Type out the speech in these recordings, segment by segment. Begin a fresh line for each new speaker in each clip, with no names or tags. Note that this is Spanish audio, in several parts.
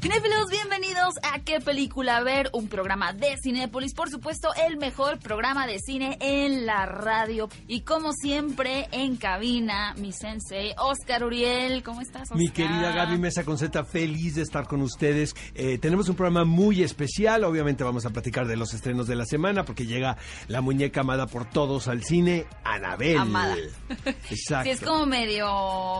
Cinéfilos, bienvenidos a ¿Qué película ver? Un programa de Cinépolis, por supuesto, el mejor programa de cine en la radio. Y como siempre, en cabina, mi sensei, Oscar Uriel. ¿Cómo estás, Oscar?
Mi querida Gaby Mesa Conceta, feliz de estar con ustedes. Eh, tenemos un programa muy especial. Obviamente vamos a platicar de los estrenos de la semana porque llega la muñeca amada por todos al cine, Anabel.
Amada.
Exacto.
Sí, es como medio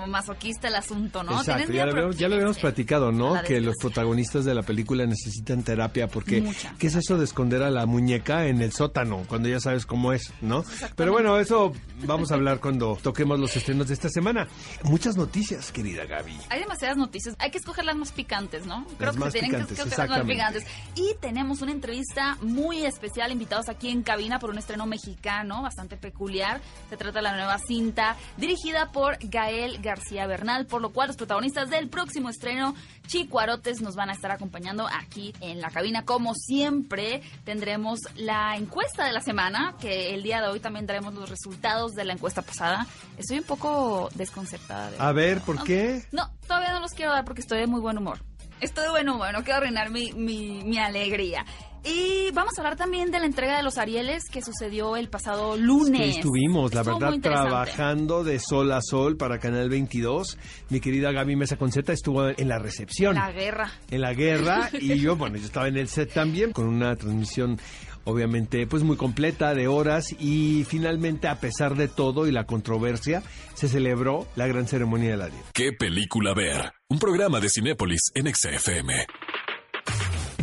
masoquista el asunto, ¿no?
Exacto,
¿Tienes
ya lo, habíamos, ya lo habíamos platicado, ¿no? Que los. Protagonistas de la película necesitan terapia porque
Mucha.
¿qué es eso de esconder a la muñeca en el sótano cuando ya sabes cómo es, ¿no? Pero bueno, eso vamos a hablar cuando toquemos los estrenos de esta semana. Muchas noticias, querida Gaby.
Hay demasiadas noticias. Hay que escoger las más picantes, ¿no? Creo
Las
que
más
se tienen
picantes,
que escoger las más picantes. Y tenemos una entrevista muy especial, invitados aquí en cabina por un estreno mexicano bastante peculiar. Se trata de la nueva cinta dirigida por Gael García Bernal, por lo cual los protagonistas del próximo estreno, Chicuarotes, nos van a estar acompañando aquí en la cabina. Como siempre, tendremos la encuesta de la semana, que el día de hoy también daremos los resultados de la encuesta pasada. Estoy un poco desconcertada. de
A ver. ¿por qué?
No, todavía no los quiero dar porque estoy de muy buen humor. Estoy de buen humor, no quiero arruinar mi, mi, mi alegría. Y vamos a hablar también de la entrega de los Arieles que sucedió el pasado lunes.
Que estuvimos, la
Estuvo
verdad, trabajando de sol a sol para Canal 22. Mi querida Gaby Mesa Conceta estuvo en la recepción.
La guerra.
en la guerra y yo, bueno, yo estaba en el set también con una transmisión obviamente pues muy completa de horas y finalmente a pesar de todo y la controversia se celebró la gran ceremonia de la Diez.
¿Qué película ver? Un programa de Cinépolis en XFM.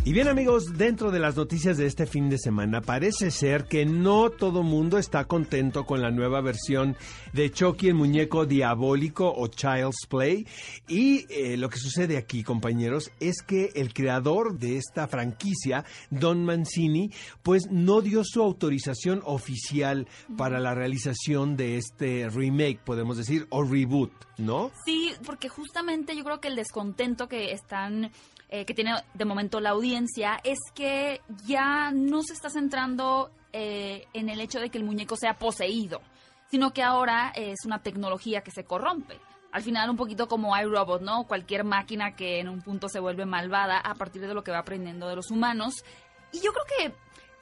Y bien amigos, dentro de las noticias de este fin de semana, parece ser que no todo mundo está contento con la nueva versión de Chucky, el muñeco diabólico o Child's Play. Y eh, lo que sucede aquí, compañeros, es que el creador de esta franquicia, Don Mancini, pues no dio su autorización oficial para la realización de este remake, podemos decir, o reboot, ¿no?
Sí, porque justamente yo creo que el descontento que están eh, que tiene de momento la audiencia es que ya no se está centrando eh, en el hecho de que el muñeco sea poseído, sino que ahora es una tecnología que se corrompe. Al final un poquito como iRobot, ¿no? Cualquier máquina que en un punto se vuelve malvada a partir de lo que va aprendiendo de los humanos. Y yo creo que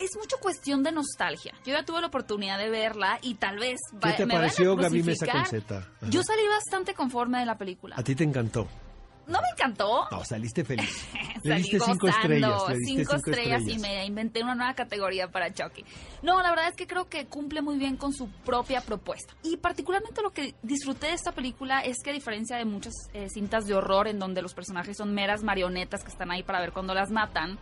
es mucho cuestión de nostalgia. Yo ya tuve la oportunidad de verla y tal vez
¿Qué te
me vayan a
pareció Gaby Mesa. Conceta?
Yo salí bastante conforme de la película.
A ti te encantó.
No me encantó.
No, saliste feliz. Le
Salí
cinco estrellas. Le diste
cinco estrellas y me inventé una nueva categoría para Chucky. No, la verdad es que creo que cumple muy bien con su propia propuesta. Y particularmente lo que disfruté de esta película es que a diferencia de muchas eh, cintas de horror en donde los personajes son meras marionetas que están ahí para ver cuando las matan,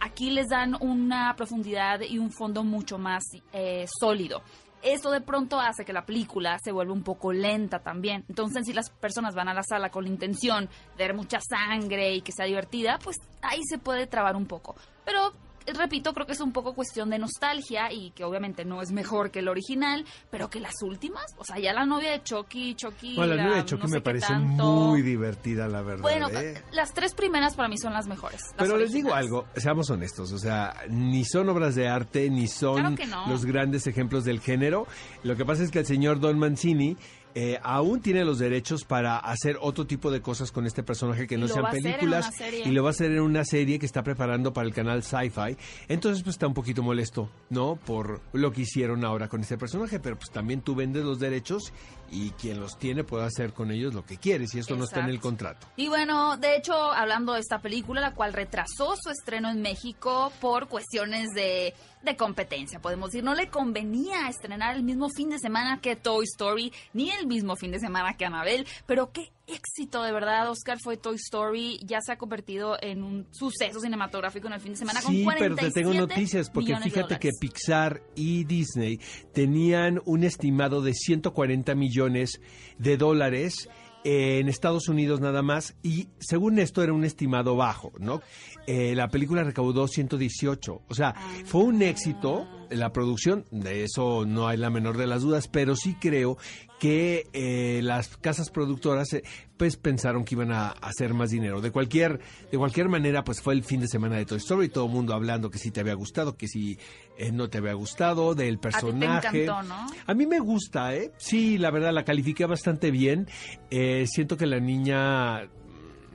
aquí les dan una profundidad y un fondo mucho más eh, sólido. Esto de pronto hace que la película se vuelva un poco lenta también. Entonces, si las personas van a la sala con la intención de ver mucha sangre y que sea divertida, pues ahí se puede trabar un poco. Pero, repito, creo que es un poco cuestión de nostalgia y que obviamente no es mejor que el original, pero que las últimas, o sea, ya la novia de Chucky, Chucky...
Bueno, la nueva de Chucky
no sé
me parece
tanto.
muy divertida, la verdad.
Bueno,
¿eh?
las tres primeras para mí son las mejores. las
Pero les digo algo, seamos honestos, o sea, ni son obras de arte, ni son
Claro que no.
los grandes ejemplos del género. Lo que pasa es que el señor Don Mancini eh, aún tiene los derechos para hacer otro tipo de cosas con este personaje que
Y
no sean películas y lo va a hacer en una serie que está preparando para el canal Sci-Fi. Entonces, pues está un poquito molesto, ¿no? Por lo que hicieron ahora con este personaje, pero pues también tú vendes los derechos y quien los tiene puede hacer con ellos lo que quiere, si esto no está en el contrato.
Y bueno, de hecho, hablando de esta película, la cual retrasó su estreno en México por cuestiones de, de competencia, podemos decir. No le convenía estrenar el mismo fin de semana que Toy Story, ni el mismo fin de semana que Annabelle, pero qué éxito de verdad, Oscar, fue Toy Story. Ya se ha convertido en un suceso cinematográfico en el fin de semana
Sí,
con
pero te tengo
47
noticias, porque fíjate que. Pixar y Disney tenían un estimado de 140 millones de dólares en Estados Unidos nada más, y según esto era un estimado bajo, ¿no? Eh, la película recaudó 118, o sea, fue un éxito la producción, de eso no hay la menor de las dudas, pero sí creo que eh, las casas productoras eh, pues pensaron que iban a hacer más dinero. De cualquier de cualquier manera, pues fue el fin de semana de Toy Story, todo el mundo hablando que si te había gustado, que si eh, no te había gustado, del personaje.
A ti te encantó, ¿no?
A mí me gusta, ¿eh? Sí, la verdad, la califiqué bastante bien. Eh, siento que la niña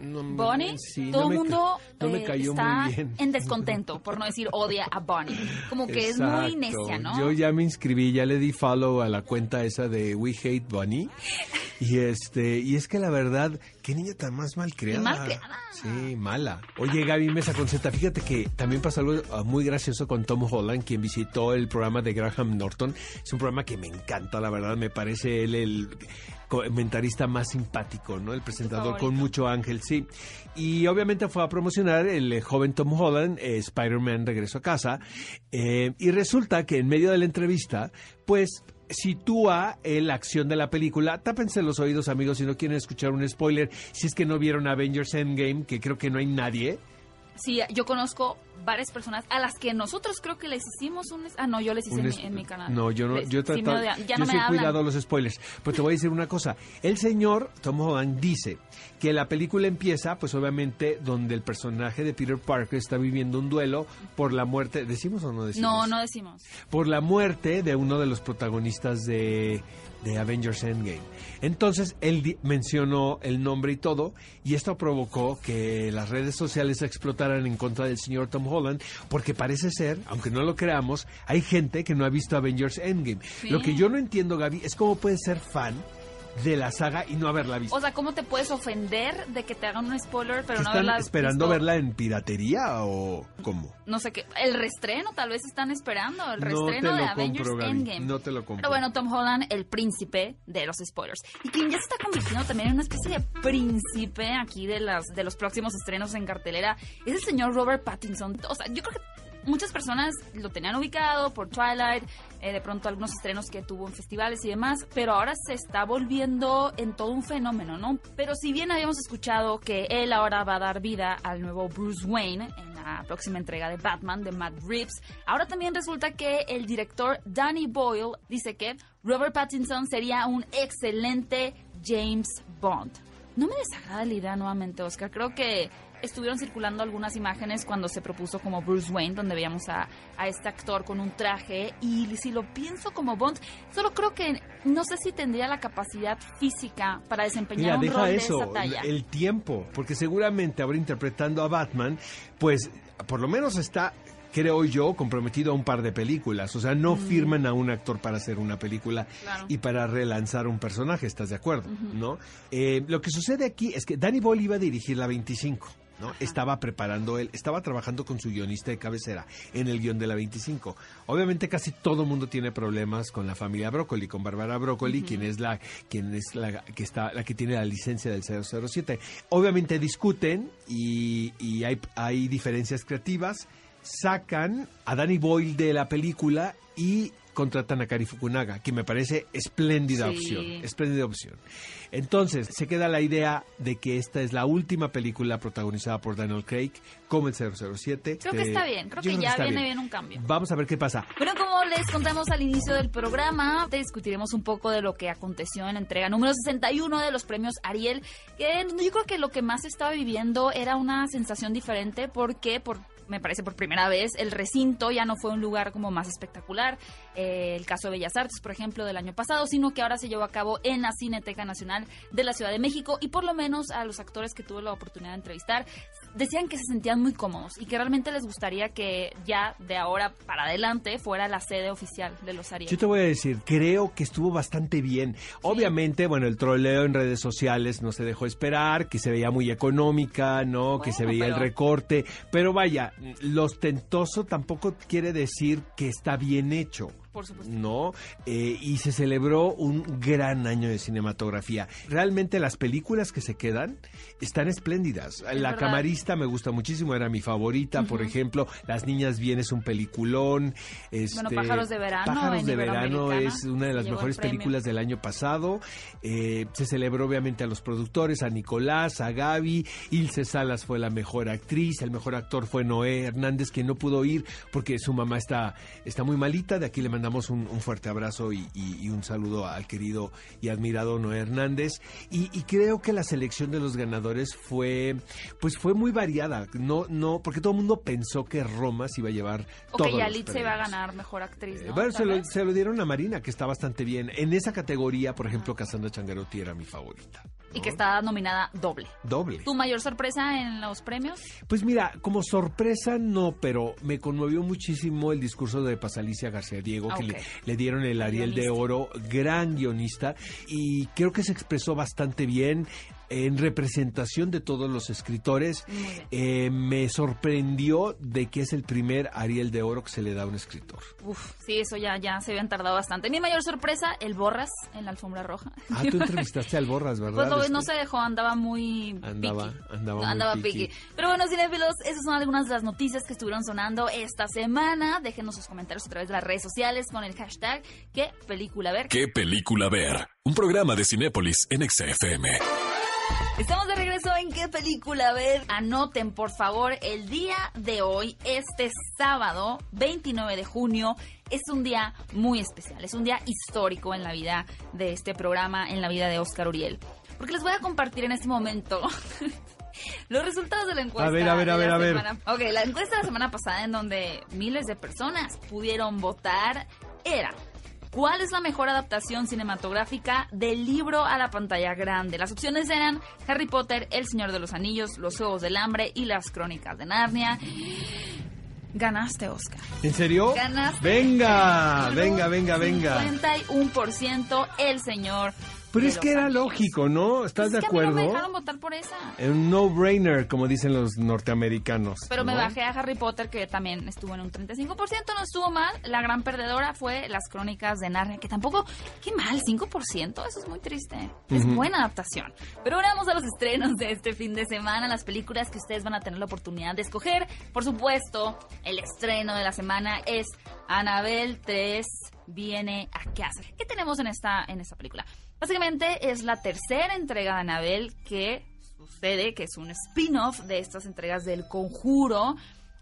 no,
Bonnie,
sí,
todo el mundo
no
eh, está en descontento, por no decir odia a Bonnie. Como que es muy necia, ¿no?
Yo ya me inscribí, ya le di follow a la cuenta esa de We Hate Bunny. Y este, y es que la verdad, qué niña tan más mal creada.
Mal creada.
Sí, mala. Oye, Gaby Mesa Conceta, fíjate que también pasó algo ah, muy gracioso con Tom Holland, quien visitó el programa de Graham Norton. Es un programa que me encanta, la verdad, me parece él el comentarista más simpático, ¿no? El presentador con mucho ángel, sí. Y obviamente fue a promocionar el eh, joven Tom Holland, eh, Spider-Man Regreso a Casa. eh, y resulta que en medio de la entrevista, pues sitúa la acción de la película. Tápense los oídos, amigos, si no quieren escuchar un spoiler. Si es que no vieron Avengers Endgame, que creo que no hay nadie.
Sí, yo conozco varias personas a las que nosotros creo que les hicimos un... Ah, no, yo les hice en, mi, en mi canal.
No, yo no,
Les-
yo he tratado-
ya
yo
no
sí
me
cuidado los spoilers. Pero te voy a decir una cosa. El señor Tom Holland dice que la película empieza, pues obviamente, donde el personaje de Peter Parker está viviendo un duelo por la muerte. ¿Decimos o no decimos?
No, no decimos.
por la muerte de uno de los protagonistas de, de Avengers Endgame. Entonces, él mencionó el nombre y todo, y esto provocó que las redes sociales explotaran en contra del señor Tom Holland, porque parece ser, aunque no lo creamos, hay gente que no ha visto Avengers Endgame.
Sí.
Lo que yo no entiendo, Gaby, es cómo puedes ser fan de la saga y no haberla visto.
O sea, ¿cómo te puedes ofender de que te hagan un spoiler, pero
¿Que
no
¿Están
haberla
esperando
visto?
verla en piratería o cómo?
No sé qué. El restreno, tal vez están esperando. El
No
restreno de Avengers
compro,
Endgame.
no te lo compro.
Pero bueno, Tom Holland, el príncipe de los spoilers. Y quien ya se está convirtiendo también en una especie de príncipe aquí de, las, de los próximos estrenos en cartelera es el señor Robert Pattinson. O sea, yo creo que muchas personas lo tenían ubicado por Twilight, eh, de pronto algunos estrenos que tuvo en festivales y demás, pero ahora se está volviendo en todo un fenómeno, ¿no? Pero si bien habíamos escuchado que él ahora va a dar vida al nuevo Bruce Wayne en la próxima entrega de Batman de Matt Reeves, ahora también resulta que el director Danny Boyle dice que Robert Pattinson sería un excelente James Bond. No me desagrada la idea nuevamente, Oscar. Creo que estuvieron circulando algunas imágenes cuando se propuso como Bruce Wayne, donde veíamos a, a este actor con un traje. Y si lo pienso como Bond, solo creo que no sé si tendría la capacidad física para desempeñar
Mira,
un
deja
rol
eso,
de esa talla.
el tiempo, porque seguramente ahora interpretando a Batman, pues por lo menos está, creo yo, comprometido a un par de películas. O sea, no firman a un actor para hacer una película
Mm. Claro.
y para relanzar un personaje, ¿estás de acuerdo? ¿No? Eh, lo que sucede aquí es que Danny Boyle iba a dirigir la 25. ¿No? Estaba preparando él, estaba trabajando con su guionista de cabecera en el guion de la 25. Obviamente casi todo mundo tiene problemas con la familia Broccoli, con Bárbara Broccoli, quien es la quien es la que está la que tiene la licencia del 007. Obviamente discuten y, y hay, hay diferencias creativas, sacan a Danny Boyle de la película y contratan a Kari Fukunaga, que me parece espléndida
Sí.
opción, espléndida opción. Entonces, se queda la idea de que esta es la última película protagonizada por Daniel Craig como el 007.
Creo que está bien, creo que ya viene bien un cambio.
Vamos a ver qué pasa.
Bueno, como les contamos al inicio del programa, te discutiremos un poco de lo que aconteció en la entrega número 61 de los premios Ariel, que yo creo que lo que más estaba viviendo era una sensación diferente porque por me parece por primera vez el recinto ya no fue un lugar como más espectacular, eh, el caso de Bellas Artes, por ejemplo, del año pasado, sino que ahora se llevó a cabo en la Cineteca Nacional de la Ciudad de México y por lo menos a los actores que tuve la oportunidad de entrevistar decían que se sentían muy cómodos y que realmente les gustaría que ya de ahora para adelante fuera la sede oficial de los Ariel.
Yo te voy a decir, creo que estuvo bastante bien. Obviamente, bueno, el troleo en redes sociales no se dejó esperar, que se veía muy económica, ¿no? que se veía el recorte. Pero vaya, lo ostentoso tampoco quiere decir que está bien hecho.
Por supuesto.
¿no? Eh, y se celebró un gran año de cinematografía. Realmente las películas que se quedan están espléndidas. la
verdad.
camarista me gusta muchísimo, era mi favorita, por ejemplo. Las niñas bien es un peliculón. Este,
Bueno, Pájaros de Verano
Pájaros de Verano es una de las mejores películas del año pasado. Eh, se celebró obviamente a los productores, a Nicolás, a Gaby. Ilse Salas fue la mejor actriz. El mejor actor fue Noé Hernández, que no pudo ir porque su mamá está, está muy malita. De aquí le mandamos un, un fuerte abrazo y, y- y un saludo al querido y admirado Noé Hernández. Y, y creo que la selección de los ganadores fue, pues fue muy variada. No, no, porque todo el mundo pensó que Roma se iba a llevar
O
todos
que Yalit se iba a ganar mejor actriz,
Eh,
¿no?
bueno,
Tal
se lo, se lo dieron a Marina, que está bastante bien. En esa categoría, por ejemplo, Cassandra Changarotti era mi favorita.
Y que está nominada doble.
Doble.
¿Tu mayor sorpresa en los premios?
Pues mira, como sorpresa no, pero me conmovió muchísimo el discurso de Pasalicia García Diego, que le, le dieron el Ariel de. Oro, gran guionista, y creo que se expresó bastante bien en representación de todos los escritores. Eh, me sorprendió de que es el primer Ariel de Oro que se le da a un escritor.
Uf, sí, eso ya, ya se habían tardado bastante. Mi mayor sorpresa, el Borras en la alfombra roja.
Ah, tú entrevistaste al Borras, ¿verdad?
Pues lo- no se dejó, andaba muy
Andaba-
piqui.
andaba muy
andaba
piqui.
piqui. Pero bueno, cinéfilos, esas son algunas de las noticias que estuvieron sonando esta semana. Déjenos sus comentarios a través de las redes sociales con el hashtag ¿Qué película ver?
¿Qué película ver? Un programa de Cinépolis en XFM.
Estamos de regreso en ¿Qué película ver? Anoten, por favor, el día de hoy, este sábado 29 de junio, es un día muy especial, es un día histórico en la vida de este programa, en la vida de Oscar Uriel. Porque les voy a compartir en este momento los resultados de la encuesta.
A ver, a ver, a ver, a ver.
Ok, la encuesta de la semana pasada en donde miles de personas pudieron votar era ¿Cuál es la mejor adaptación cinematográfica del libro a la pantalla grande? Las opciones eran Harry Potter, El Señor de los Anillos, Los Juegos del Hambre y Las Crónicas de Narnia. Ganaste, Oscar.
¿En serio?
Ganaste.
Venga, venga, venga, venga.
51% El Señor.
Pero es que era
Anillos.
lógico, ¿no? ¿Estás
Pues
de
es que a mí no me
acuerdo?
dejaron votar por esa.
Un no-brainer, como dicen los norteamericanos.
Pero me
¿no?
bajé a Harry Potter, que también estuvo en un 35%, no estuvo mal. La gran perdedora fue Las Crónicas de Narnia, que tampoco, qué mal, 5%, eso es muy triste. Es
Ujú.
buena adaptación. Pero ahora vamos a los estrenos de este fin de semana, las películas que ustedes van a tener la oportunidad de escoger. Por supuesto, el estreno de la semana es Annabelle 3 viene a casa. ¿Qué tenemos en esta, en esta película? Básicamente es la tercera entrega de Annabelle que sucede, que es un spin-off de estas entregas del conjuro,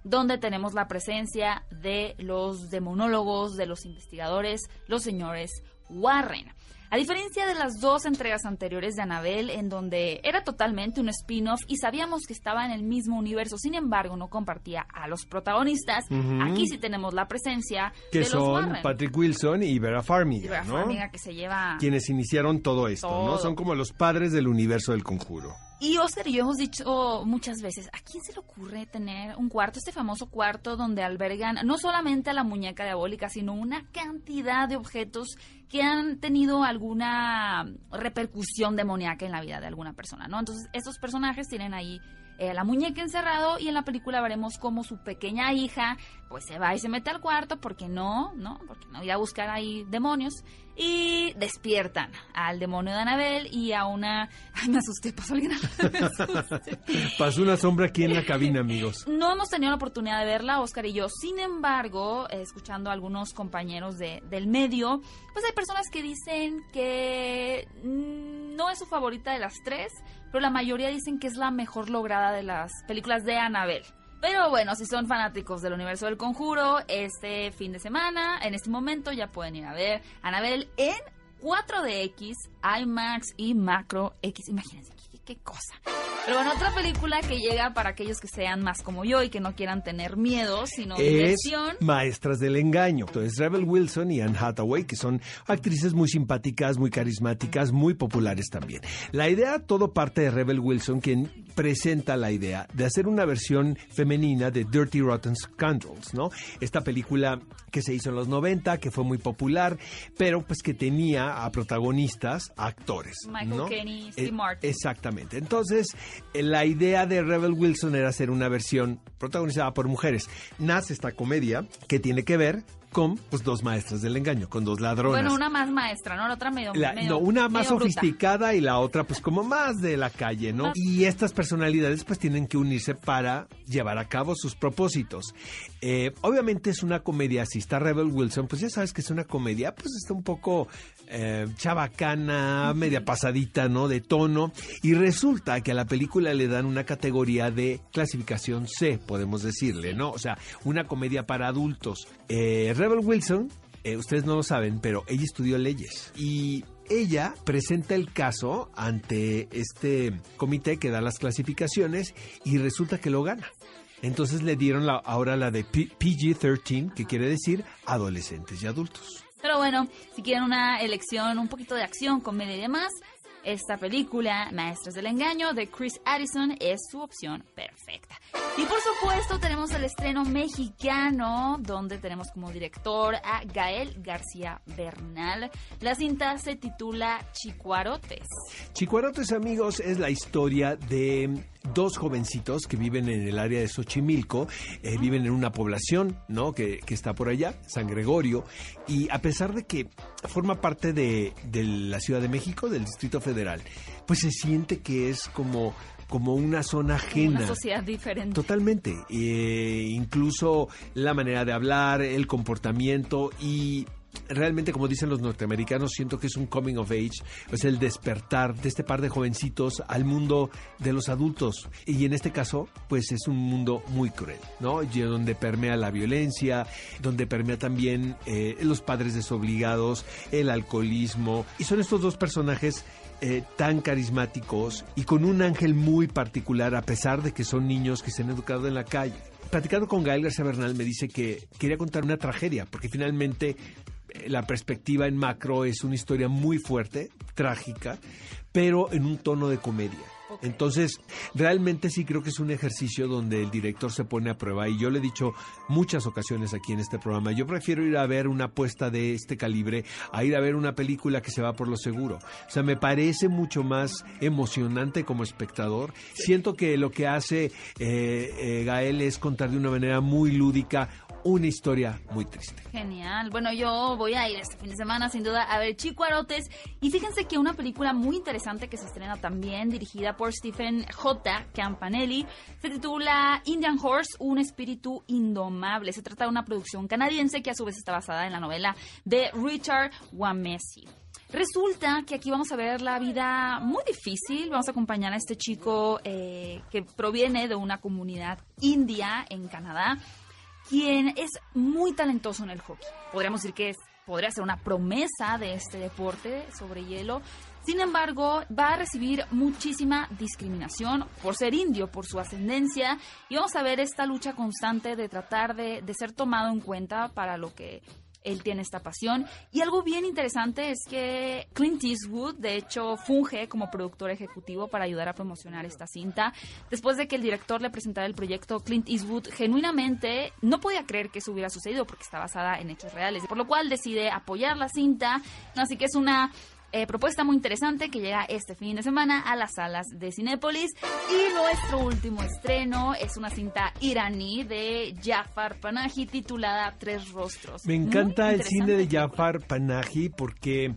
donde tenemos la presencia de los demonólogos, de los investigadores, los señores Warren. A diferencia de las dos entregas anteriores de Annabelle, en donde era totalmente un spin-off y sabíamos que estaba en el mismo universo, sin embargo no compartía a los protagonistas, aquí sí tenemos la presencia
Que
de los
son
Warren.
Patrick Wilson y Vera
Y
Farmiga,
Vera
¿no?
Farmiga que se lleva...
Quienes iniciaron todo esto, ¿no? Son como los padres del universo del conjuro.
Y Oscar y yo hemos dicho muchas veces, ¿a quién se le ocurre tener un cuarto, este famoso cuarto donde albergan no solamente a la muñeca diabólica, sino una cantidad de objetos que han tenido alguna repercusión demoníaca en la vida de alguna persona, ¿no? Entonces, estos personajes tienen ahí eh, la muñeca encerrado y en la película veremos cómo su pequeña hija pues se va y se mete al cuarto porque no, ¿no? Porque no iba a buscar ahí demonios y despiertan al demonio de Anabel y a una... Ay, me asusté, pasó alguien. Asusté.
Pasó una sombra aquí en la cabina, amigos.
No hemos tenido la oportunidad de verla, Oscar y yo. Sin embargo, eh, escuchando a algunos compañeros de, del medio, pues hay personas que dicen que mm, no es su favorita de las tres, pero la mayoría dicen que es la mejor lograda de las películas de Annabelle. Pero bueno, si son fanáticos del universo del conjuro, este fin de semana, en este momento, ya pueden ir a ver Annabelle en 4DX, IMAX y Macro X. Imagínense, qué, cosa. Pero bueno, otra película que llega para aquellos que sean más como yo y que no quieran tener miedo, sino
Es
diversión.
Maestras del Engaño. Entonces, Rebel Wilson y Anne Hathaway, que son actrices muy simpáticas, muy carismáticas, muy populares también. La idea, todo parte de Rebel Wilson, quien presenta la idea de hacer una versión femenina de Dirty Rotten Scoundrels, ¿no? Esta película que se hizo en los 90, que fue muy popular, pero pues que tenía a protagonistas, a actores.
Michael
¿no?
Steve
Eh,
Martin.
Exactamente. Entonces, eh, la idea de Rebel Wilson era hacer una versión protagonizada por mujeres. Nace esta comedia que tiene que ver con pues dos maestras del engaño, con dos ladronas.
Bueno, una más maestra, ¿no? La otra medio,
La-
medio-
no, una más
bruta.
sofisticada y la otra pues como más de la calle, ¿no? Y estas personalidades pues tienen que unirse para llevar a cabo sus propósitos. Eh, obviamente es una comedia, si está Rebel Wilson, pues ya sabes que es una comedia, pues está un poco eh, chabacana, media pasadita, ¿no? De tono. Y resulta que a la película le dan una categoría de clasificación C, podemos decirle, ¿no? O sea, una comedia para adultos. Eh, Rebel Wilson eh, ustedes no lo saben, pero ella estudió leyes y ella presenta el caso ante este comité que da las clasificaciones y resulta que lo gana. Entonces le dieron la, ahora la de P- PG-13, que quiere decir adolescentes y adultos.
Pero bueno, si quieren una elección, un poquito de acción, comedia y demás, esta película, Maestros del Engaño, de Chris Addison, es su opción perfecta. Y por supuesto tenemos el estreno mexicano, donde tenemos como director a Gael García Bernal. La cinta se titula Chicuarotes.
Chicuarotes amigos es la historia de dos jovencitos que viven en el área de Xochimilco, eh, viven en una población, ¿no? Que, que está por allá, San Gregorio, y a pesar de que forma parte de, de la Ciudad de México, del Distrito Federal, pues se siente que es como, como una zona ajena.
Una sociedad diferente.
Totalmente. Eh, incluso la manera de hablar, el comportamiento y realmente, como dicen los norteamericanos, siento que es un coming of age, es el despertar de este par de jovencitos al mundo de los adultos. Y en este caso, pues es un mundo muy cruel, ¿no? Y donde permea la violencia, donde permea también eh, los padres desobligados, el alcoholismo. Y son estos dos personajes eh, tan carismáticos y con un ángel muy particular, a pesar de que son niños que se han educado en la calle. Platicando con Gael García Bernal me dice que quería contar una tragedia, porque finalmente la perspectiva en macro es una historia muy fuerte, trágica, pero en un tono de comedia. Entonces, realmente sí creo que es un ejercicio donde el director se pone a prueba y yo le he dicho muchas ocasiones aquí en este programa, yo prefiero ir a ver una apuesta de este calibre a ir a ver una película que se va por lo seguro. O sea, me parece mucho más emocionante como espectador. Siento que lo que hace eh, eh, Gael es contar de una manera muy lúdica una historia muy triste.
Genial. Bueno, yo voy a ir este fin de semana sin duda a ver Chicuarotes. Y fíjense que una película muy interesante que se estrena también, dirigida por Stephen J. Campanelli, se titula Indian Horse, un espíritu indomable. Se trata de una producción canadiense que a su vez está basada en la novela de Richard Wamesi. Resulta que aquí vamos a ver la vida muy difícil. Vamos a acompañar a este chico eh, que proviene de una comunidad india en Canadá quien es muy talentoso en el hockey. Podríamos decir que es, podría ser una promesa de este deporte sobre hielo. Sin embargo, va a recibir muchísima discriminación por ser indio, por su ascendencia, y vamos a ver esta lucha constante de tratar de, de ser tomado en cuenta para lo que él tiene esta pasión. Y algo bien interesante es que Clint Eastwood, de hecho, funge como productor ejecutivo para ayudar a promocionar esta cinta. Después de que el director le presentara el proyecto, Clint Eastwood genuinamente no podía creer que eso hubiera sucedido porque está basada en hechos reales, por lo cual decide apoyar la cinta. Así que es una eh, propuesta muy interesante que llega este fin de semana a las salas de Cinépolis. Y nuestro último estreno es una cinta iraní de Jafar Panahi titulada Tres Rostros.
Me encanta el cine de. Jafar Panahi porque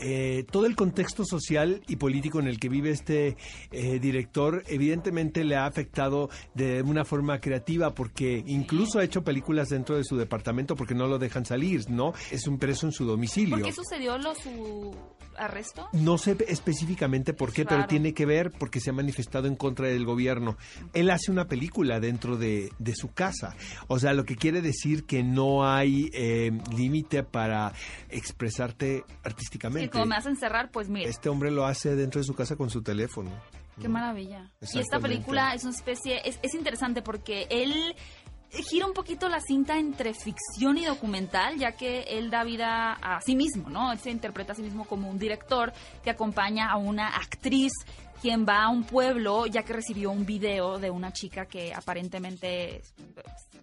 eh, todo el contexto social y político en el que vive este eh, director evidentemente le ha afectado de una forma creativa porque incluso ha hecho películas dentro de su departamento porque no lo dejan salir, ¿no? Es un preso en su domicilio.
¿Por qué sucedió lo su arresto?
No sé específicamente por qué, pero tiene que ver porque se ha manifestado en contra del gobierno. Él hace una película dentro de, de su casa. O sea, lo que quiere decir que no hay eh, límite para expresarte artísticamente.
como me hacen cerrar, pues mire,
Este hombre lo hace dentro de su casa con su teléfono.
qué maravilla. Y esta película es una especie, es, es interesante porque él gira un poquito la cinta entre ficción y documental, ya que él da vida a sí mismo, ¿no? Él se interpreta a sí mismo como un director que acompaña a una actriz quien va a un pueblo ya que recibió un video de una chica que aparentemente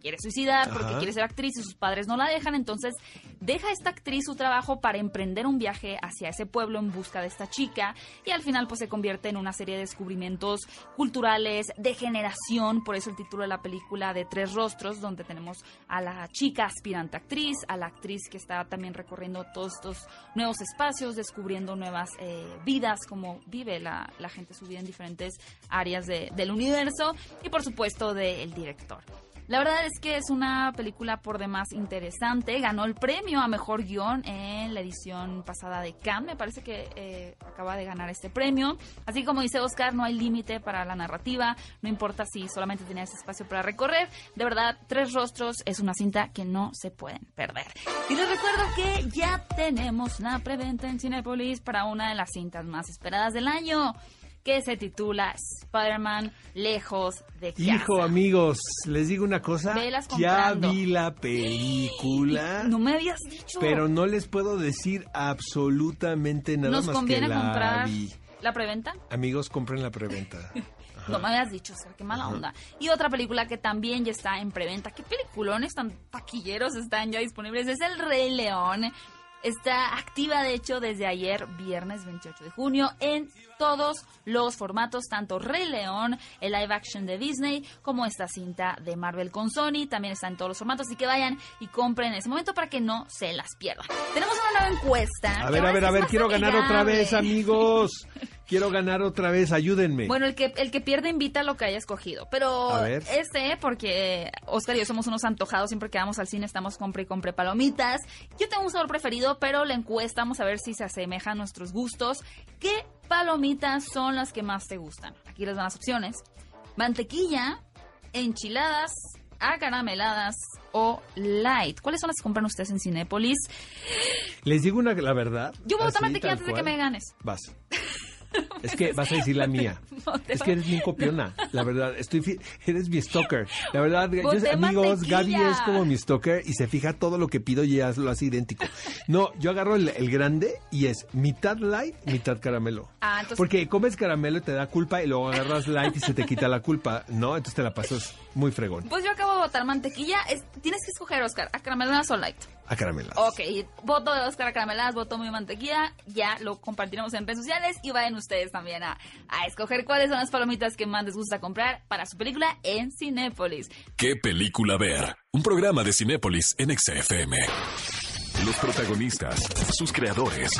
quiere suicidar porque quiere ser actriz y sus padres no la dejan, entonces deja a esta actriz su trabajo para emprender un viaje hacia ese pueblo en busca de esta chica y al final pues se convierte en una serie de descubrimientos culturales de generación, por eso el título de la película de Tres Rostros donde tenemos a la chica aspirante actriz, a la actriz que está también recorriendo todos estos nuevos espacios, descubriendo nuevas eh, vidas, como vive la, la, gente su vida en diferentes áreas de, del universo, y por supuesto del director. La verdad es que es una película por demás interesante. Ganó el premio a mejor guion en la edición pasada de Cannes. Me parece que eh, acaba de ganar este premio. Así como dice Oscar, no hay límite para la narrativa. No importa si solamente tenía ese espacio para recorrer. De verdad, Tres Rostros es una cinta que no se pueden perder. Y les recuerdo que ya tenemos la preventa en Cinepolis para una de las cintas más esperadas del año que se titula Spider-Man Lejos de casa.
Hijo, amigos, les digo una cosa. ya vi la película.
No me habías dicho.
Pero no les puedo decir absolutamente nada
¿Nos
más
conviene
que la
comprar
vi.
la preventa?
Amigos, compren la preventa.
No me habías dicho, o qué mala onda. Y otra película que también ya está en preventa. ¿Qué peliculones tan taquilleros están ya disponibles? Es El Rey León. Está activa, de hecho, desde ayer, viernes 28 de junio, en todos los formatos, tanto Rey León, el live action de Disney, como esta cinta de Marvel con Sony. También está en todos los formatos, así que vayan y compren en ese momento para que no se las pierdan. Tenemos una nueva encuesta.
A ver, a ver, a ver, quiero ganar otra vez, amigos. Quiero ganar otra vez, ayúdenme.
Bueno, el que, el que pierde invita a lo que haya escogido. Pero este, porque Oscar y yo somos unos antojados, siempre que vamos al cine estamos compre y compre palomitas. Yo tengo un sabor preferido, pero la encuesta, vamos a ver si se asemeja a nuestros gustos. ¿Qué palomitas son las que más te gustan? Aquí les dan las opciones. Mantequilla, enchiladas, acarameladas o light. ¿Cuáles son las que compran ustedes en Cinépolis?
Les digo una, la verdad.
Yo voy a votar mantequilla antes de que me ganes.
Vas. Es que vas a decir la mía. es que eres bien copiona, la verdad. Estoy eres mi stalker. La verdad, yo, amigos, Gaby es como mi stalker y se fija todo lo que pido y ya lo hace idéntico. No, yo agarro el, grande y es mitad light, mitad caramelo. Ah, Porque comes caramelo y te da culpa y luego agarras light y se te quita la culpa, ¿no? Entonces te la pasas muy fregón.
Pues yo acabo de votar mantequilla. tienes que escoger, Oscar, a carameladas o light.
A carameladas.
Ok, voto de Oscar a carameladas, voto mi mantequilla. Ya lo compartiremos en redes sociales y vayan ustedes también a, a escoger cuáles son las palomitas que más les gusta comprar para su película en Cinépolis.
¿Qué película ver? Un programa de Cinépolis en XFM. Los protagonistas, sus creadores,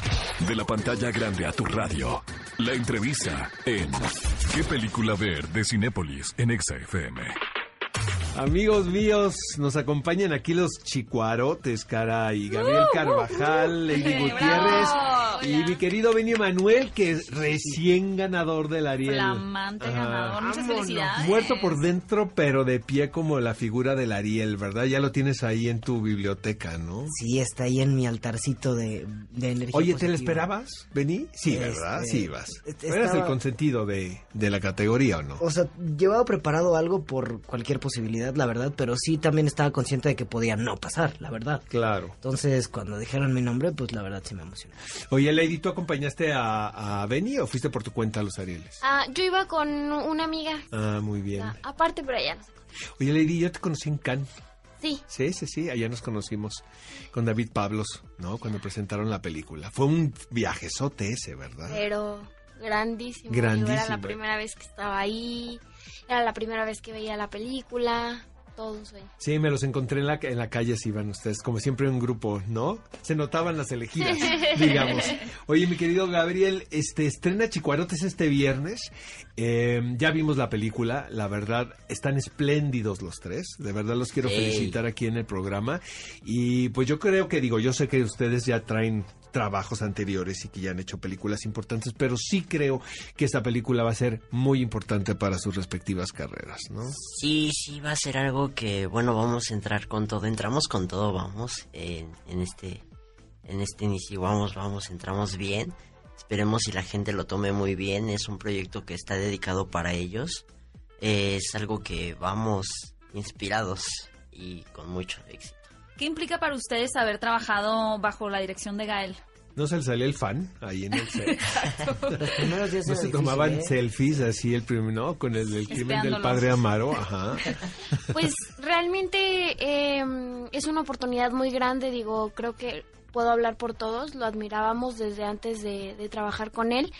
de la pantalla grande a tu radio. La entrevista en ¿Qué película ver? de Cinépolis en XFM.
Amigos míos, nos acompañan aquí los chicuarotes, caray. Gabriel uh, Carvajal, uh, uh. Lady Gutiérrez y mi querido Benio Manuel, que es recién ganador del Ariel.
Flamante ganador, muchas felicidades.
Muerto por dentro, pero de pie como la figura del Ariel, ¿verdad? Ya lo tienes ahí en tu biblioteca, ¿no?
Sí, está ahí en mi altarcito de, energía.
Oye, ¿te lo esperabas, Beni? Sí, ¿verdad? Este, sí, vas. ¿Eras el consentido de, de la categoría o no?
O sea, llevaba preparado algo por cualquier posibilidad la verdad, pero sí también estaba consciente de que podía no pasar, la verdad.
Claro.
Entonces, cuando dijeron mi nombre, pues la verdad sí me emocionó.
Oye, Lady, ¿tú acompañaste a, a Benny o fuiste por tu cuenta a los Arieles?
Ah, yo iba con una amiga.
Ah, muy bien. Ah,
aparte, pero allá
Oye, Lady, yo te conocí en Cannes.
Sí.
Sí, sí, sí, allá nos conocimos con David Pablos, ¿no? Cuando presentaron la película. Fue un viajezote ese, ¿verdad?
Pero grandísimo.
Grandísimo.
era la primera vez que estaba ahí. Era la primera vez que veía la película. Todo un sueño.
Sí, me los encontré en la, en la calle, si iban ustedes, como siempre un grupo, ¿no? Se notaban las elegidas, digamos. Oye, mi querido Gabriel, este estrena Chicuarotes este viernes. Em, ya vimos la película, la verdad, están espléndidos los tres. De verdad los quiero felicitar aquí en el programa. Y pues yo creo que, digo, yo sé que ustedes ya traen trabajos anteriores y que ya han hecho películas importantes, pero sí creo que esta película va a ser muy importante para sus respectivas carreras, ¿no?
Sí, sí, va a ser algo que, bueno, vamos a entrar con todo, entramos con todo, vamos, en, este, en este inicio, vamos, vamos, entramos bien, esperemos si la gente lo tome muy bien, es un proyecto que está dedicado para ellos, es algo que vamos inspirados y con mucho éxito.
¿Qué implica para ustedes haber trabajado bajo la dirección de Gael?
No se le salía el fan ahí en el set. No se tomaban ¿eh? selfies así el primero, ¿no? Con el, crimen del padre Amaro, ajá.
Pues realmente em, es una oportunidad muy grande, digo, creo que puedo hablar por todos, lo admirábamos desde antes de, trabajar con él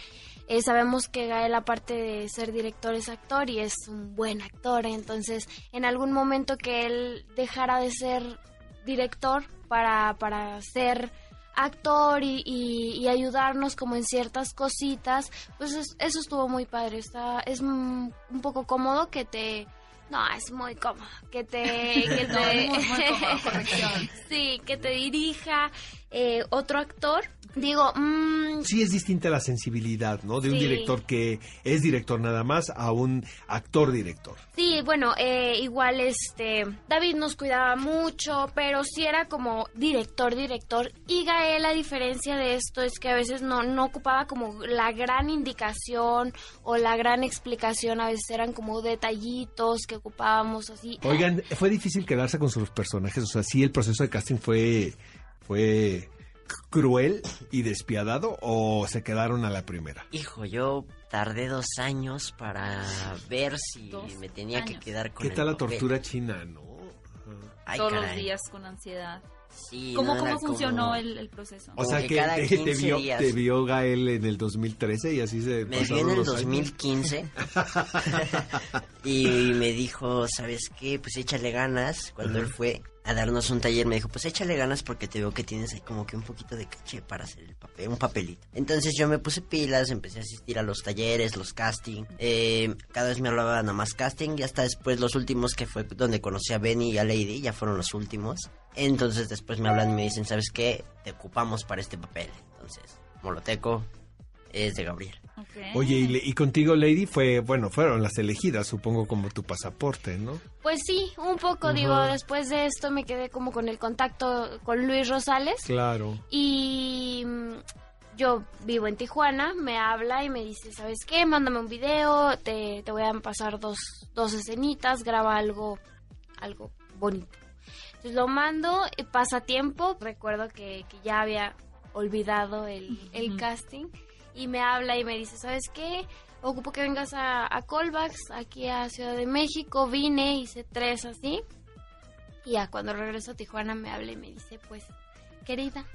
eh, sabemos que Gael, aparte de ser director, es actor y es un buen actor. Entonces, en algún momento que él dejara de ser director para, para ser actor y, y- y ayudarnos como en ciertas cositas, pues es- eso estuvo muy padre. Está, es un poco cómodo que te... No, es muy cómodo. Que te... Que
No,
te-
muy, muy cómodo, corrección.
sí, que te dirija eh, otro actor. Digo, mm,
Sí es distinta la sensibilidad, ¿no? De un director que es director nada más a un actor director.
Sí, bueno, eh, igual este David nos cuidaba mucho, pero sí era como director, director. Y Gael, a diferencia de esto, es que a veces no, no ocupaba como la gran indicación o la gran explicación, a veces eran como detallitos que ocupábamos así.
Oigan, ¿fue difícil quedarse con sus personajes? O sea, ¿sí el proceso de casting fue, fue cruel y despiadado o se quedaron a la primera?
Hijo, yo tardé dos años para ver si
Dos
me tenía que quedar con
¿Qué
el
tal la
papel.
tortura china, no?
Ay,
Todos los días con ansiedad.
Sí,
¿Cómo,
no,
cómo funcionó
como-
el, el proceso?
O
Como
sea
que
que,
cada
te, te
15
vio,
días.
te vio Gael en el 2013 y así se
Me vio en el
los años.
2015 y me dijo, ¿sabes qué? Pues échale ganas. Cuando él fue a darnos un taller me dijo, pues échale ganas porque te veo que tienes ahí como que un poquito de caché para hacer el papel, un papelito. Entonces yo me puse pilas, empecé a asistir a los talleres, los casting. Eh, cada vez me hablaba nada más casting y hasta después los últimos que fue donde conocí a Benny y a Lady, ya fueron los últimos. Entonces después me hablan y me dicen, ¿sabes qué? Te ocupamos para este papel. Entonces, Moloteco es de Gabriel.
Oye, y, le- y contigo, Lady, fue, bueno, fueron las elegidas, supongo, como tu pasaporte, ¿no?
Pues sí, un poco, digo, después de esto me quedé como con el contacto con Luis Rosales.
Claro.
Y mm, yo vivo en Tijuana, me habla y me dice, ¿sabes qué? Mándame un video, te, te voy a pasar dos, dos escenitas, graba algo, algo bonito. Entonces lo mando, y pasa tiempo, recuerdo que, que ya había olvidado el, el casting y me habla y me dice, ¿sabes qué? Ocupo que vengas a, a Callbacks, aquí a Ciudad de México, vine, hice tres así. Y ya cuando regreso a Tijuana me habla y me dice, pues, querida,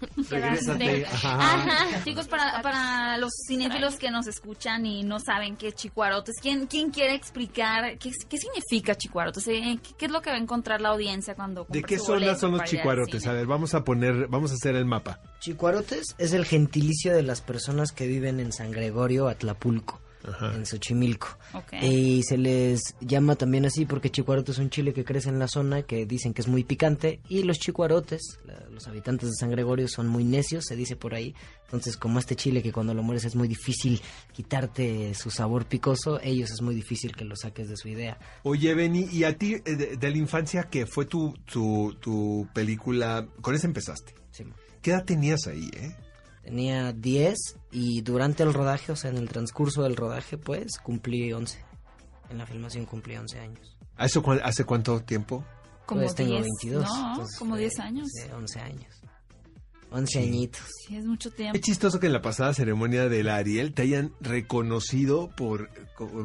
Regrésate. Ajá.
Ajá.
Chicos, para, para los cinéfilos que nos escuchan y no saben qué es chicuarotes, ¿quién, quién quiere explicar qué, qué significa chicuarotes? Eh, ¿Qué, qué es lo que va a encontrar la audiencia cuando
¿De qué
su
zona
boleto
son los chicuarotes? A ver, vamos a poner, vamos a hacer el mapa.
Chicuarotes es el gentilicio de las personas que viven en San Gregorio, Atlapulco,
Ajá.
en Xochimilco.
Ok.
Y se les llama también así porque chicuarote es un chile que crece en la zona que dicen que es muy picante y los chicuarotes, la- los habitantes de San Gregorio son muy necios, se dice por ahí. Entonces, como este chile que cuando lo mueres es muy difícil quitarte su sabor picoso, ellos es muy difícil que lo saques de su idea.
Oye, Benny, ¿y a ti eh, de, de la infancia que fue tu, tu, tu película? Con esa empezaste.
Sí.
¿Qué edad tenías ahí, eh?
Tenía 10 y durante el rodaje, o sea, en el transcurso del rodaje, pues cumplí 11. En la filmación cumplí 11 años.
¿A eso cuán- hace cuánto tiempo?
Como
pues tengo
10,
22.
No,
entonces
como
fue-
10 años.
sí, 11 años. 11
Sí.
añitos.
Sí, es mucho tiempo.
Qué chistoso que en la pasada ceremonia del Ariel te hayan reconocido por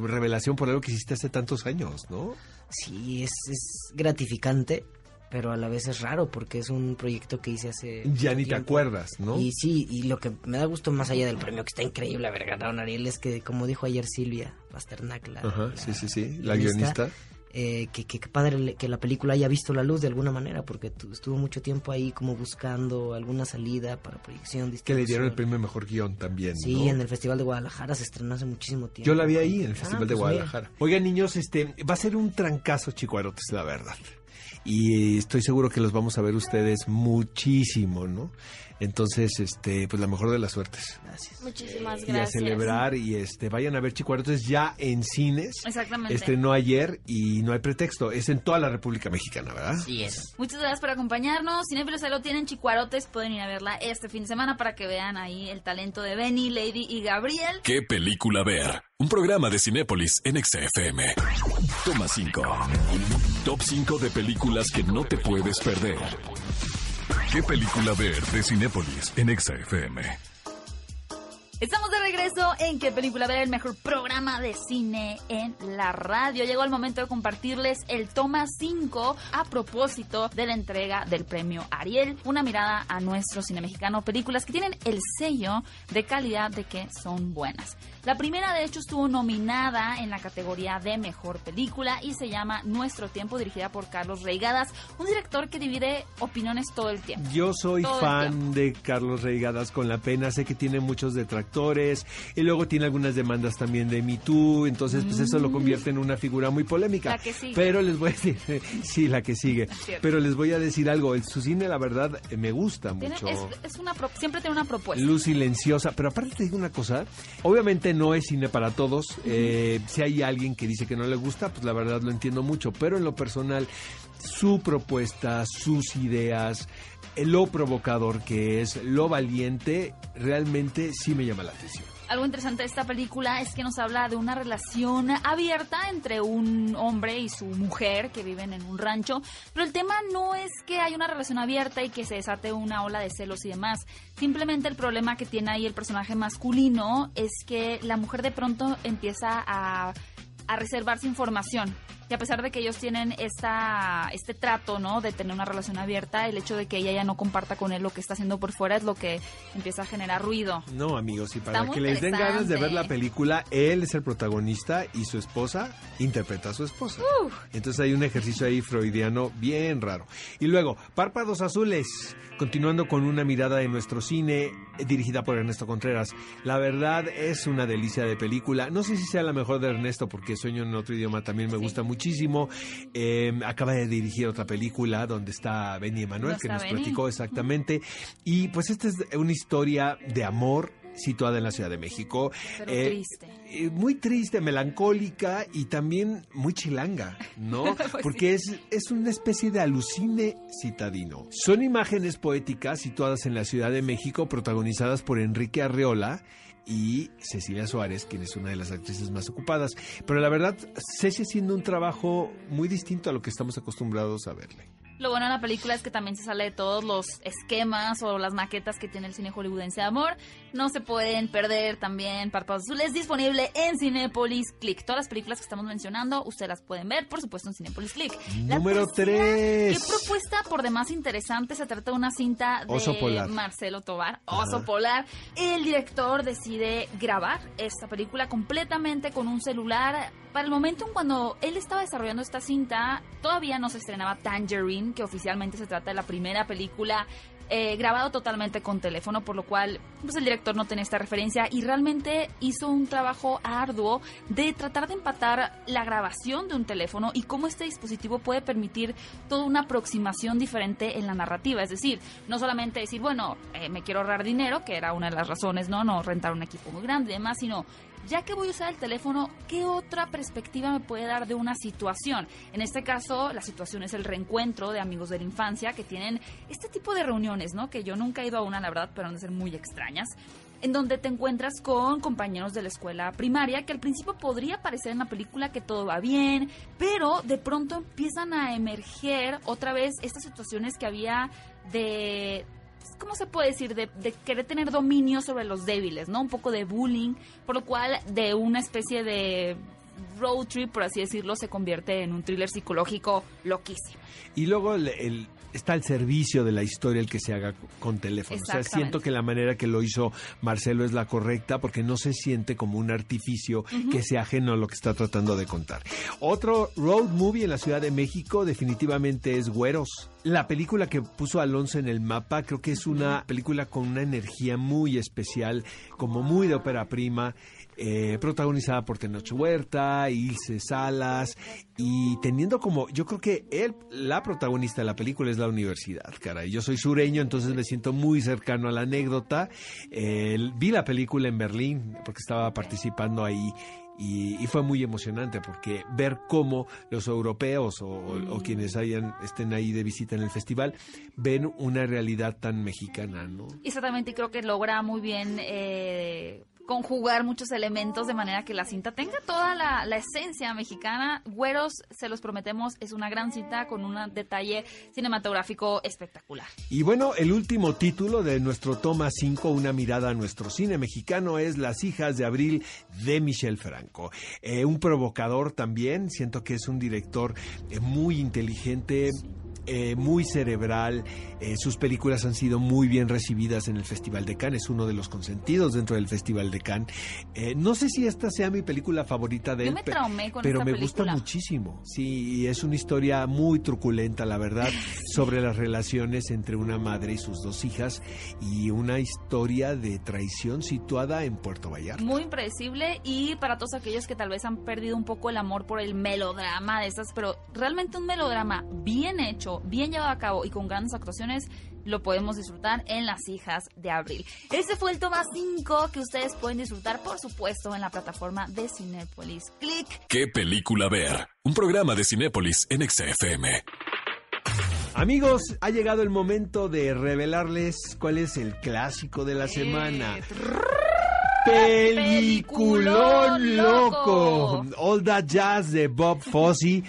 revelación por algo que hiciste hace tantos años, ¿no?
Sí, es, es gratificante, pero a la vez es raro porque es un proyecto que hice hace...
Ya ni te acuerdas, ¿no?
Y sí, y lo que me da gusto más allá del premio, que está increíble haber ganado Ariel, es que, como dijo ayer Silvia Pasternak, la,
Ajá,
la
sí, sí, sí. La guionista.
eh, que, que, que padre que la película haya visto la luz de alguna manera, porque tu- estuvo mucho tiempo ahí como buscando alguna salida para proyección.
Que le dieron el premio Mejor Guión también,
Sí,
¿no?
en el Festival de Guadalajara se estrenó hace muchísimo tiempo.
Yo la vi ahí en el
Ah,
Festival de
pues.
Guadalajara. Oigan, niños, este va a ser un trancazo chicuarotes, la verdad. Y estoy seguro que los vamos a ver ustedes muchísimo, ¿no? Entonces, este, pues la mejor de las suertes.
Gracias.
Muchísimas
Y a
gracias.
celebrar y este, vayan a ver chicuarotes ya en cines.
Exactamente.
Estrenó ayer y no hay pretexto, es en toda la República Mexicana, ¿verdad?
Así es.
Muchas gracias por acompañarnos. Cinefilos ahí lo tienen, Chicuarotes. Pueden ir a verla este fin de semana para que vean ahí el talento de Benny, Lady y Gabriel.
¿Qué película ver? Un programa de Cinépolis en XFM. Toma 5. Top 5 de películas que no te puedes perder. ¿Qué película ver de Cinépolis en XFM?
Estamos de regreso en ¿Qué película ver? El mejor programa de cine en la radio. Llegó el momento de compartirles el toma 5 a propósito de la entrega del premio Ariel. Una mirada a nuestro cine mexicano. Películas que tienen el sello de calidad de que son buenas. La primera, de hecho, estuvo nominada en la categoría de mejor película y se llama Nuestro Tiempo, dirigida por Carlos Reigadas, un director que divide opiniones todo el tiempo.
Yo soy
Todo
fan de Carlos Reigadas con la pena, sé que tiene muchos detractores y luego tiene algunas demandas también de Me Too, entonces pues eso lo convierte en una figura muy polémica.
La que sigue.
Pero les voy a decir, sí, la que sigue. Pero les voy a decir algo, el, su cine la verdad eh, me gusta
Tiene-
mucho.
es, es una pro- siempre tiene una propuesta.
Luz silenciosa, pero aparte te digo una cosa, obviamente no es cine para todos, eh, si hay alguien que dice que no le gusta, pues la verdad lo entiendo mucho, pero en lo personal, su propuesta, sus ideas, eh, lo provocador que es, lo valiente, realmente sí me llama la atención.
Algo interesante de esta película es que nos habla de una relación abierta entre un hombre y su mujer que viven en un rancho, pero el tema no es que haya una relación abierta y que se desate una ola de celos y demás. Simplemente el problema que tiene ahí el personaje masculino es que la mujer de pronto empieza a, a reservarse información. Y a pesar de que ellos tienen esta, este trato, ¿no? De tener una relación abierta, el hecho de que ella ya no comparta con él lo que está haciendo por fuera es lo que empieza a generar ruido.
No, amigos, y para que les den ganas de ver la película, él es el protagonista y su esposa interpreta a su esposa. Entonces hay un ejercicio ahí freudiano bien raro. Y luego, Párpados Azules, continuando con una mirada de nuestro cine, dirigida por Ernesto Contreras. La verdad es una delicia de película. No sé si sea la mejor de Ernesto, porque Sueño en otro idioma también me
Sí.
gusta muchísimo. Eh, acaba de dirigir otra película donde está Benny Emanuel,
¿No
que nos
Benny?
platicó exactamente. Y pues esta es una historia de amor situada en la Ciudad de México.
Pero
Eh,
triste.
eh, muy triste, melancólica y también muy chilanga, ¿no?
Pues
Porque es, es una especie de alucine citadino. Son imágenes poéticas situadas en la Ciudad de México, protagonizadas por Enrique Arreola y Cecilia Suárez, quien es una de las actrices más ocupadas. Pero la verdad, Ceci haciendo un trabajo muy distinto a lo que estamos acostumbrados a verle.
Lo bueno de la película es que también se sale de todos los esquemas o las maquetas que tiene el cine hollywoodense de amor. No se pueden perder también Párpados Azules, disponible en Cinepolis Click. Todas las películas que estamos mencionando, ustedes las pueden ver, por supuesto, en Cinepolis Click. La
Número
tercera,
tres.
Qué propuesta por demás interesante. Se trata de una cinta de
Oso Polar.
Marcelo Tobar, Oso
Ajá.
Polar. El director decide grabar esta película completamente con un celular. Para el momento en cuando él estaba desarrollando esta cinta, todavía no se estrenaba Tangerine, que oficialmente se trata de la primera película eh, grabado totalmente con teléfono, por lo cual pues el director no tenía esta referencia y realmente hizo un trabajo arduo de tratar de empatar la grabación de un teléfono y cómo este dispositivo puede permitir toda una aproximación diferente en la narrativa. Es decir, no solamente decir, bueno, eh, me quiero ahorrar dinero, que era una de las razones, ¿no? No rentar un equipo muy grande y demás, sino ya que voy a usar el teléfono, ¿qué otra perspectiva me puede dar de una situación? En este caso, la situación es el reencuentro de amigos de la infancia que tienen este tipo de reuniones, ¿no? Que yo nunca he ido a una, la verdad, pero han de ser muy extrañas. En donde te encuentras con compañeros de la escuela primaria que al principio podría parecer en la película que todo va bien, pero de pronto empiezan a emerger otra vez estas situaciones que había de ¿cómo se puede decir? De, de querer tener dominio sobre los débiles, ¿no? Un poco de bullying, por lo cual de una especie de road trip, por así decirlo, se convierte en un thriller psicológico loquísimo.
Y luego el, el- está al servicio de la historia el que se haga con teléfono. O sea, siento que la manera que lo hizo Marcelo es la correcta porque no se siente como un artificio que sea ajeno a lo que está tratando de contar. Otro road movie en la Ciudad de México definitivamente es Güeros. La película que puso Alonso en el mapa creo que es una película con una energía muy especial, como muy de ópera prima eh, protagonizada por Tenoch Huerta, Ilse Salas, y teniendo como, yo creo que él, la protagonista de la película es la universidad, caray. Yo soy sureño, entonces me siento muy cercano a la anécdota. Eh, vi la película en Berlín, porque estaba participando ahí. Y, y fue muy emocionante porque ver cómo los europeos o, o- o quienes hayan estén ahí de visita en el festival ven una realidad tan mexicana, ¿no?
Exactamente, y creo que logra muy bien eh, conjugar muchos elementos de manera que la cinta tenga toda la, la esencia mexicana. Güeros, se los prometemos, es una gran cinta con un detalle cinematográfico espectacular.
Y bueno, el último título de nuestro toma 5, una mirada a nuestro cine mexicano, es Las hijas de abril de Michel Franco. Eh, un provocador también, siento que es un director eh, muy inteligente. Eh, muy cerebral. Eh, sus películas han sido muy bien recibidas en el Festival de Cannes. Es uno de los consentidos dentro del Festival de Cannes. Eh, no sé si esta sea mi película favorita de
Yo
él,
me traumé con
pero
esta
me gusta muchísimo. Sí, y es una historia muy truculenta, la verdad, sobre las relaciones entre una madre y sus dos hijas y una historia de traición situada en Puerto Vallarta.
Muy impredecible y para todos aquellos que tal vez han perdido un poco el amor por el melodrama de estas, pero realmente un melodrama bien hecho, bien llevado a cabo y con grandes actuaciones, lo podemos disfrutar en Las Hijas de Abril. Este fue el toma 5 que ustedes pueden disfrutar, por supuesto, en la plataforma de Cinepolis. Click.
¿Qué película ver? Un programa de Cinépolis en XFM.
Amigos, ha llegado el momento de revelarles cuál es el clásico de la semana. Peliculón
Peliculón
loco.
loco.
All That Jazz de Bob Fosse.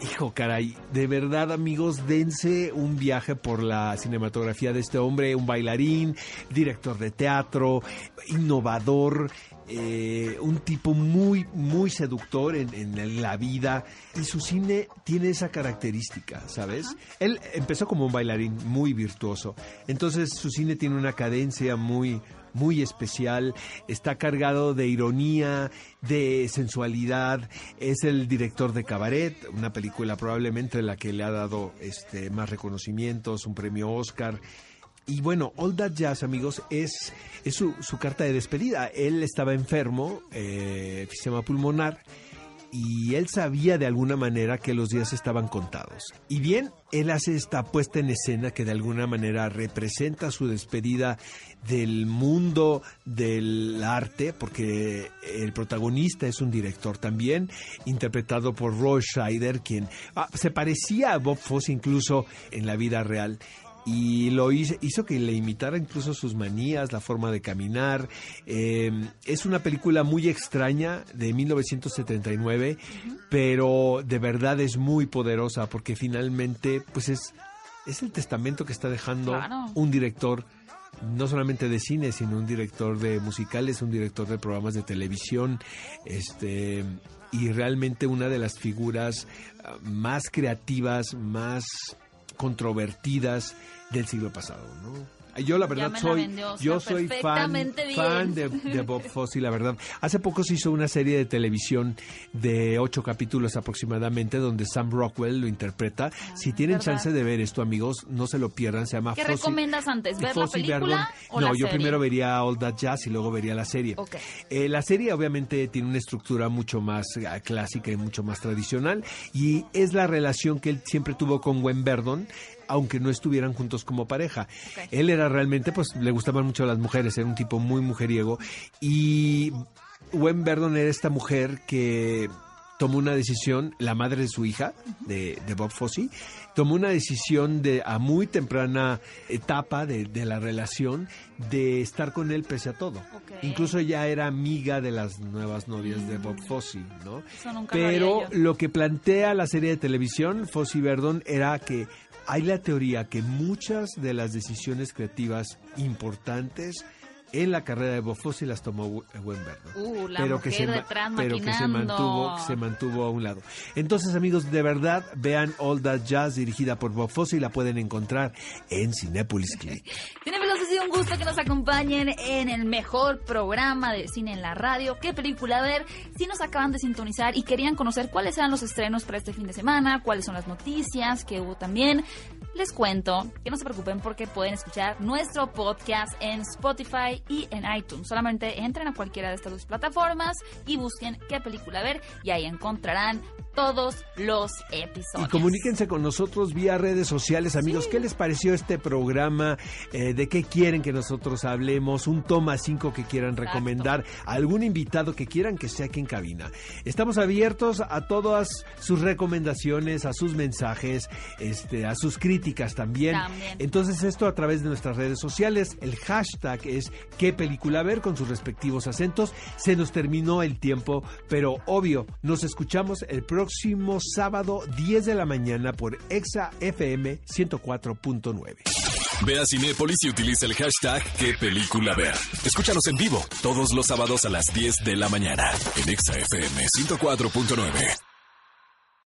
Hijo, caray, de verdad, amigos, dense un viaje por la cinematografía de este hombre, un bailarín, director de teatro, innovador, eh, un tipo muy, muy seductor en, en la vida. Y su cine tiene esa característica, ¿sabes? Él empezó como un bailarín muy virtuoso. Entonces su cine tiene una cadencia muy, muy especial, está cargado de ironía, de sensualidad, es el director de Cabaret, una película probablemente la que le ha dado este más reconocimientos, un premio Oscar. Y bueno, All That Jazz, amigos, es, su, su carta de despedida. Él estaba enfermo, eh, enfisema pulmonar, y él sabía de alguna manera que los días estaban contados. Y bien, él hace esta puesta en escena que de alguna manera representa su despedida del mundo del arte, porque el protagonista es un director también, interpretado por Roy Scheider, quien ah, se parecía a Bob Fosse incluso en la vida real y lo hizo, hizo que le imitara incluso sus manías, la forma de caminar. Eh, es una película muy extraña de 1979, pero de verdad es muy poderosa porque finalmente pues es, es el testamento que está dejando
Claro.
un director no solamente de cine, sino un director de musicales, un director de programas de televisión, este y realmente una de las figuras ah, más creativas, más controvertidas del siglo pasado, ¿no? Yo la verdad
la
soy,
vendió,
yo soy fan,
bien.
fan de, de Bob Fosse, la verdad. Hace poco se hizo una serie de televisión de ocho capítulos aproximadamente, donde Sam Rockwell lo interpreta. si tienen
¿verdad?
chance de ver esto, amigos, no se lo pierdan. Se llama
¿Qué
Fosse-
recomiendas antes? ¿Ver la
Fosse
película
Verdon.
o
No,
la
yo
serie?
primero vería All That Jazz y luego vería la serie. Eh, la serie obviamente tiene una estructura mucho más eh, clásica y mucho más tradicional y es la relación que él siempre tuvo con Gwen Verdon aunque no estuvieran juntos como pareja. Él era realmente, pues le gustaban mucho las mujeres, era un tipo muy mujeriego y Gwen Verdon era esta mujer que tomó una decisión, la madre de su hija, de, de Bob Fosse, tomó una decisión de a muy temprana etapa de, de la relación de estar con él pese a todo. Incluso ella era amiga de las nuevas novias de Bob Fosse, ¿no?
Lo
Pero
yo.
lo que plantea la serie de televisión, Fosse y Verdon, era que hay la teoría que muchas de las decisiones creativas importantes en la carrera de Bob Fosse las tomó Gwen Verdon
Uh, la
pero que se, pero que se mantuvo se mantuvo a un lado. Entonces, amigos, de verdad vean All That Jazz dirigida por Bob Fosse y la pueden encontrar en Cinepolis Click.
gusto que nos acompañen en el mejor programa de cine en la radio. ¿Qué película ver? Si nos acaban de sintonizar y querían conocer cuáles eran los estrenos para este fin de semana, cuáles son las noticias que hubo también, les cuento que no se preocupen porque pueden escuchar nuestro podcast en Spotify y en iTunes. Solamente entren a cualquiera de estas dos plataformas y busquen qué película ver y ahí encontrarán todos los episodios.
Y comuníquense con nosotros vía redes sociales, amigos. ¿Qué les pareció este programa? Eh, ¿De qué quieren que nosotros hablemos? ¿Un toma 5 que quieran recomendar? ¿Algún invitado que quieran que sea aquí en cabina? Estamos abiertos a todas sus recomendaciones, a sus mensajes, este, a sus críticas también.
También.
Entonces esto a través de nuestras redes sociales. El hashtag es qué película ver con sus respectivos acentos. Se nos terminó el tiempo, pero obvio, nos escuchamos el próximo sábado 10 de la mañana por Exa FM 104.9.
Ve a Cinépolis y utiliza el hashtag qué película ver. Escúchanos en vivo todos los sábados a las 10 de la mañana en Exa FM 104.9.